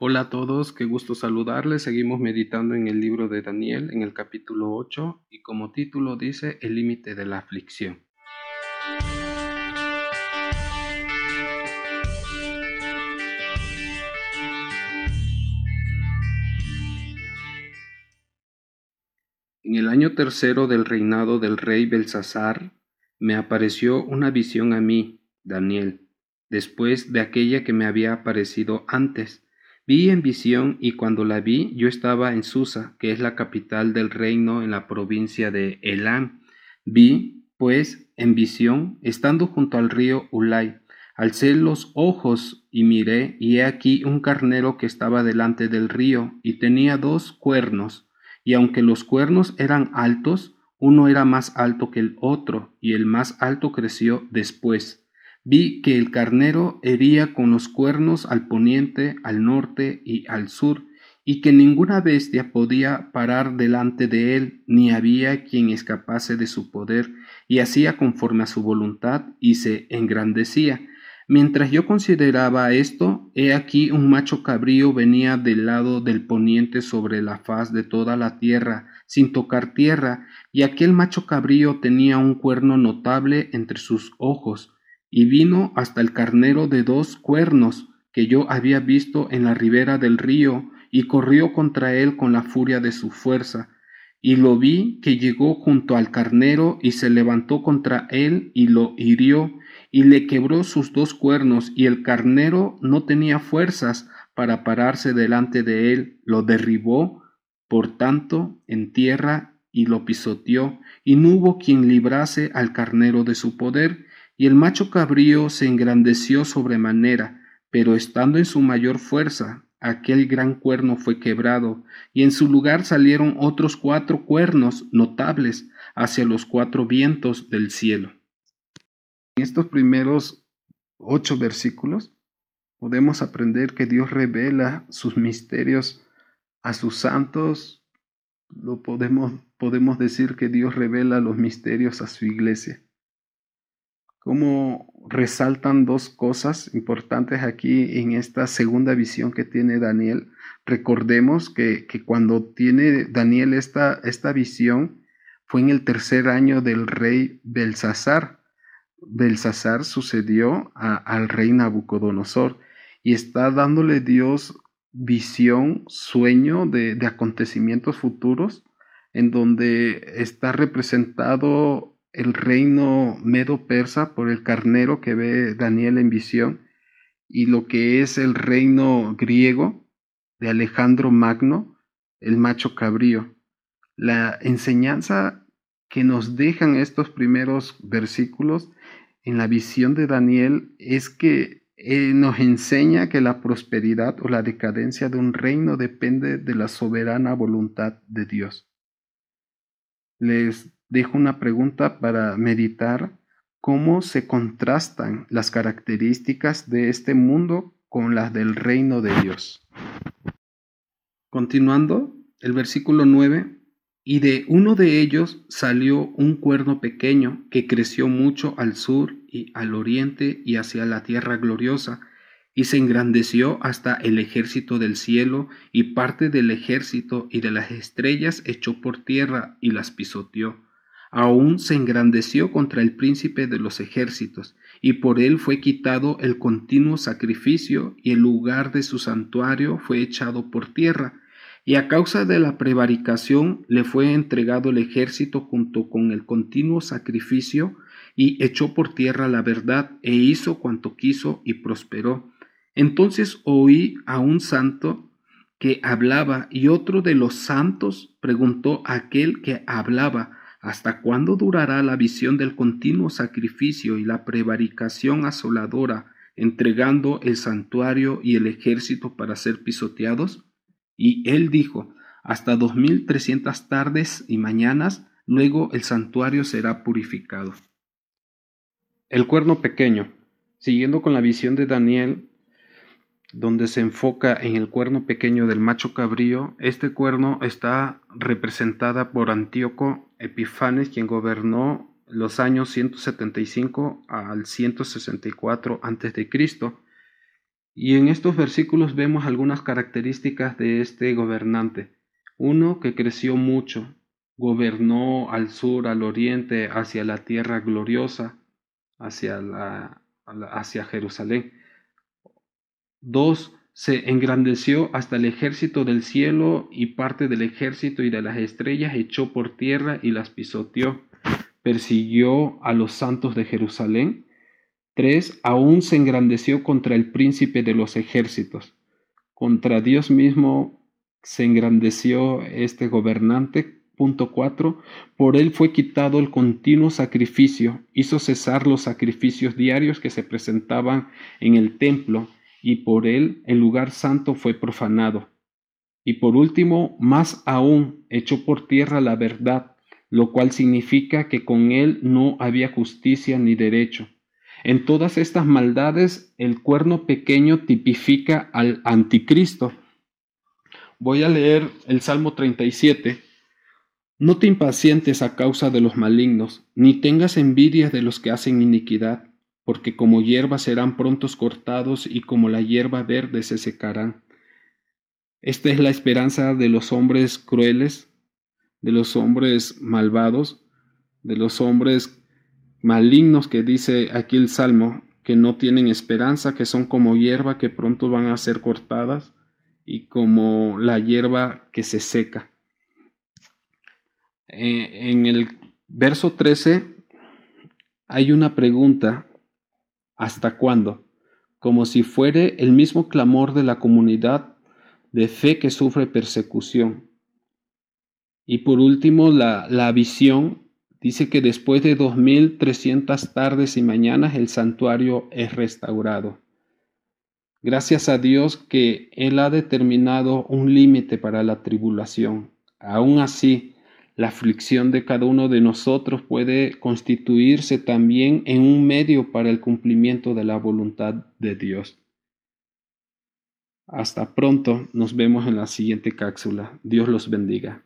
Hola a todos, qué gusto saludarles. Seguimos meditando en el libro de Daniel, en el capítulo 8, y como título dice El límite de la aflicción. En el año tercero del reinado del rey Belsasar, me apareció una visión a mí, Daniel, después de aquella que me había aparecido antes Vi en visión y cuando la vi yo estaba en Susa, que es la capital del reino en la provincia de Elam. Vi, pues, en visión, estando junto al río Ulay, alcé los ojos y miré, y he aquí un carnero que estaba delante del río, y tenía dos cuernos, y aunque los cuernos eran altos, uno era más alto que el otro, y el más alto creció después Vi que el carnero hería con los cuernos al poniente, al norte y al sur, y que ninguna bestia podía parar delante de él, ni había quien escapase de su poder, y hacía conforme a su voluntad, y se engrandecía. Mientras yo consideraba esto, he aquí un macho cabrío venía del lado del poniente sobre la faz de toda la tierra, sin tocar tierra, y aquel macho cabrío tenía un cuerno notable entre sus ojos, y vino hasta el carnero de dos cuernos que yo había visto en la ribera del río, y corrió contra él con la furia de su fuerza. Y lo vi que llegó junto al carnero y se levantó contra él y lo hirió, y le quebró sus dos cuernos, y el carnero no tenía fuerzas para pararse delante de él, lo derribó, por tanto, en tierra, y lo pisoteó, y no hubo quien librase al carnero de su poder, y el macho cabrío se engrandeció sobremanera, pero estando en su mayor fuerza, aquel gran cuerno fue quebrado, y en su lugar salieron otros cuatro cuernos notables hacia los cuatro vientos del cielo. En estos primeros ocho versículos podemos aprender que Dios revela sus misterios a sus santos, lo podemos, podemos decir que Dios revela los misterios a su iglesia cómo resaltan dos cosas importantes aquí en esta segunda visión que tiene Daniel. Recordemos que, cuando tiene Daniel esta, esta visión fue en el tercer año del rey Belsasar. Belsasar sucedió al rey Nabucodonosor y está dándole Dios visión, sueño de, de acontecimientos futuros en donde está representado el reino medo-persa por el carnero que ve Daniel en visión y lo que es el reino griego de Alejandro Magno, el macho cabrío. La enseñanza que nos dejan estos primeros versículos en la visión de Daniel es que eh, nos enseña que la prosperidad o la decadencia de un reino depende de la soberana voluntad de Dios. Les dejo una pregunta para meditar cómo se contrastan las características de este mundo con las del reino de Dios. Continuando, el versículo 9, y de uno de ellos salió un cuerno pequeño que creció mucho al sur y al oriente y hacia la tierra gloriosa, y se engrandeció hasta el ejército del cielo, y parte del ejército y de las estrellas echó por tierra y las pisoteó aún se engrandeció contra el príncipe de los ejércitos, y por él fue quitado el continuo sacrificio, y el lugar de su santuario fue echado por tierra, y a causa de la prevaricación le fue entregado el ejército junto con el continuo sacrificio, y echó por tierra la verdad, e hizo cuanto quiso, y prosperó. Entonces oí a un santo que hablaba, y otro de los santos preguntó a aquel que hablaba, ¿Hasta cuándo durará la visión del continuo sacrificio y la prevaricación asoladora, entregando el santuario y el ejército para ser pisoteados? Y él dijo, hasta dos mil trescientas tardes y mañanas, luego el santuario será purificado. El cuerno pequeño. Siguiendo con la visión de Daniel, donde se enfoca en el cuerno pequeño del macho cabrío, este cuerno está representada por Antíoco Epifanes, quien gobernó los años 175 al 164 a.C. Y en estos versículos vemos algunas características de este gobernante. Uno que creció mucho, gobernó al sur, al oriente, hacia la tierra gloriosa, hacia, la, hacia Jerusalén. Dos, se engrandeció hasta el ejército del cielo y parte del ejército y de las estrellas echó por tierra y las pisoteó. Persiguió a los santos de Jerusalén. Tres, aún se engrandeció contra el príncipe de los ejércitos. Contra Dios mismo se engrandeció este gobernante. Punto 4. Por él fue quitado el continuo sacrificio, hizo cesar los sacrificios diarios que se presentaban en el templo y por él el lugar santo fue profanado. Y por último, más aún, echó por tierra la verdad, lo cual significa que con él no había justicia ni derecho. En todas estas maldades, el cuerno pequeño tipifica al anticristo. Voy a leer el Salmo 37. No te impacientes a causa de los malignos, ni tengas envidia de los que hacen iniquidad porque como hierba serán prontos cortados y como la hierba verde se secarán. Esta es la esperanza de los hombres crueles, de los hombres malvados, de los hombres malignos que dice aquí el Salmo, que no tienen esperanza, que son como hierba que pronto van a ser cortadas y como la hierba que se seca. Eh, en el verso 13 hay una pregunta ¿Hasta cuándo? Como si fuere el mismo clamor de la comunidad de fe que sufre persecución. Y por último, la, la visión dice que después de 2300 tardes y mañanas el santuario es restaurado. Gracias a Dios que Él ha determinado un límite para la tribulación. Aún así, la aflicción de cada uno de nosotros puede constituirse también en un medio para el cumplimiento de la voluntad de Dios. Hasta pronto, nos vemos en la siguiente cápsula. Dios los bendiga.